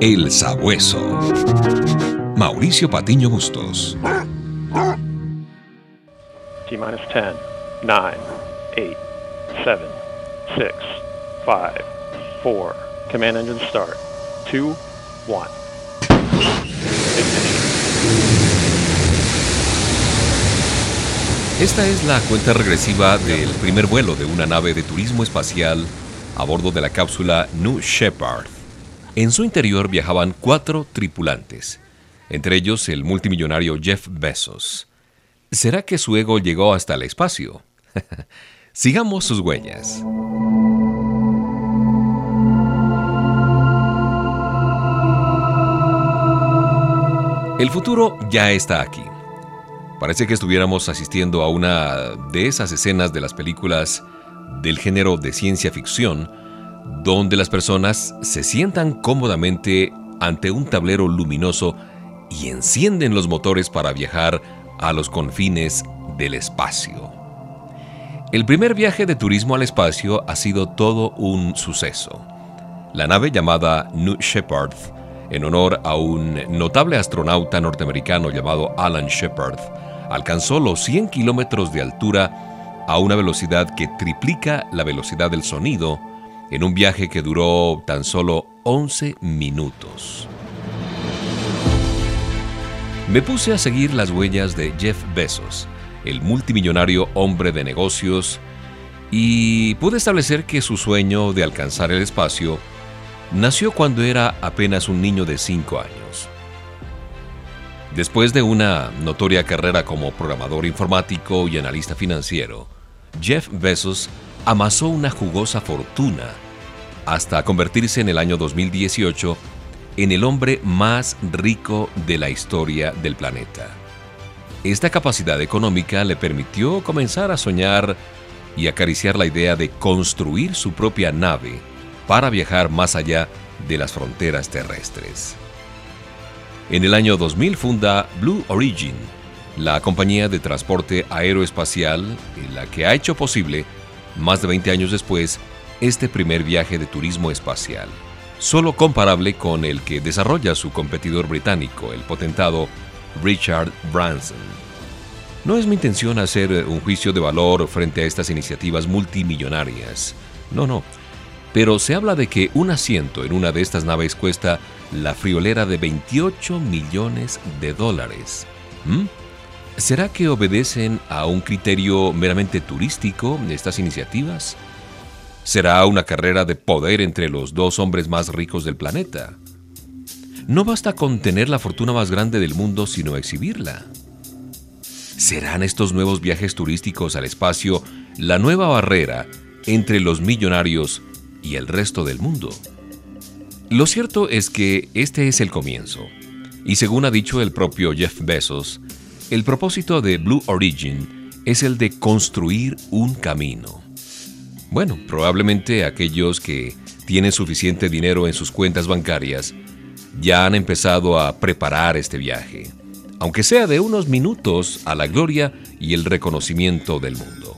El Sabueso. Mauricio Patiño Bustos. T minus 10, 9, 8, 7, 6, 5, 4. Command engine start. 2, 1. Esta es la cuenta regresiva del primer vuelo de una nave de turismo espacial a bordo de la cápsula New Shepard. En su interior viajaban cuatro tripulantes, entre ellos el multimillonario Jeff Bezos. ¿Será que su ego llegó hasta el espacio? Sigamos sus huellas. El futuro ya está aquí. Parece que estuviéramos asistiendo a una de esas escenas de las películas del género de ciencia ficción, donde las personas se sientan cómodamente ante un tablero luminoso y encienden los motores para viajar a los confines del espacio. El primer viaje de turismo al espacio ha sido todo un suceso. La nave llamada New Shepard en honor a un notable astronauta norteamericano llamado Alan Shepard, alcanzó los 100 kilómetros de altura a una velocidad que triplica la velocidad del sonido en un viaje que duró tan solo 11 minutos. Me puse a seguir las huellas de Jeff Bezos, el multimillonario hombre de negocios, y pude establecer que su sueño de alcanzar el espacio nació cuando era apenas un niño de 5 años. Después de una notoria carrera como programador informático y analista financiero, Jeff Bezos amasó una jugosa fortuna hasta convertirse en el año 2018 en el hombre más rico de la historia del planeta. Esta capacidad económica le permitió comenzar a soñar y acariciar la idea de construir su propia nave para viajar más allá de las fronteras terrestres. En el año 2000 funda Blue Origin, la compañía de transporte aeroespacial en la que ha hecho posible, más de 20 años después, este primer viaje de turismo espacial, solo comparable con el que desarrolla su competidor británico, el potentado Richard Branson. No es mi intención hacer un juicio de valor frente a estas iniciativas multimillonarias. No, no pero se habla de que un asiento en una de estas naves cuesta la friolera de 28 millones de dólares. ¿Mm? ¿Será que obedecen a un criterio meramente turístico estas iniciativas? ¿Será una carrera de poder entre los dos hombres más ricos del planeta? No basta con tener la fortuna más grande del mundo, sino exhibirla. ¿Serán estos nuevos viajes turísticos al espacio la nueva barrera entre los millonarios y el resto del mundo. Lo cierto es que este es el comienzo, y según ha dicho el propio Jeff Bezos, el propósito de Blue Origin es el de construir un camino. Bueno, probablemente aquellos que tienen suficiente dinero en sus cuentas bancarias ya han empezado a preparar este viaje, aunque sea de unos minutos a la gloria y el reconocimiento del mundo.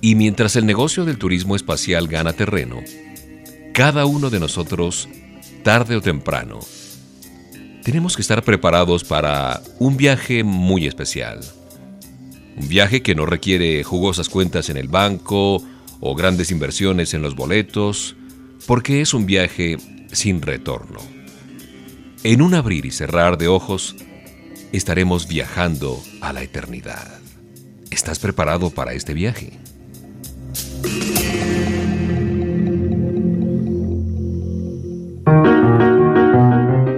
Y mientras el negocio del turismo espacial gana terreno, cada uno de nosotros, tarde o temprano, tenemos que estar preparados para un viaje muy especial. Un viaje que no requiere jugosas cuentas en el banco o grandes inversiones en los boletos, porque es un viaje sin retorno. En un abrir y cerrar de ojos, estaremos viajando a la eternidad. ¿Estás preparado para este viaje?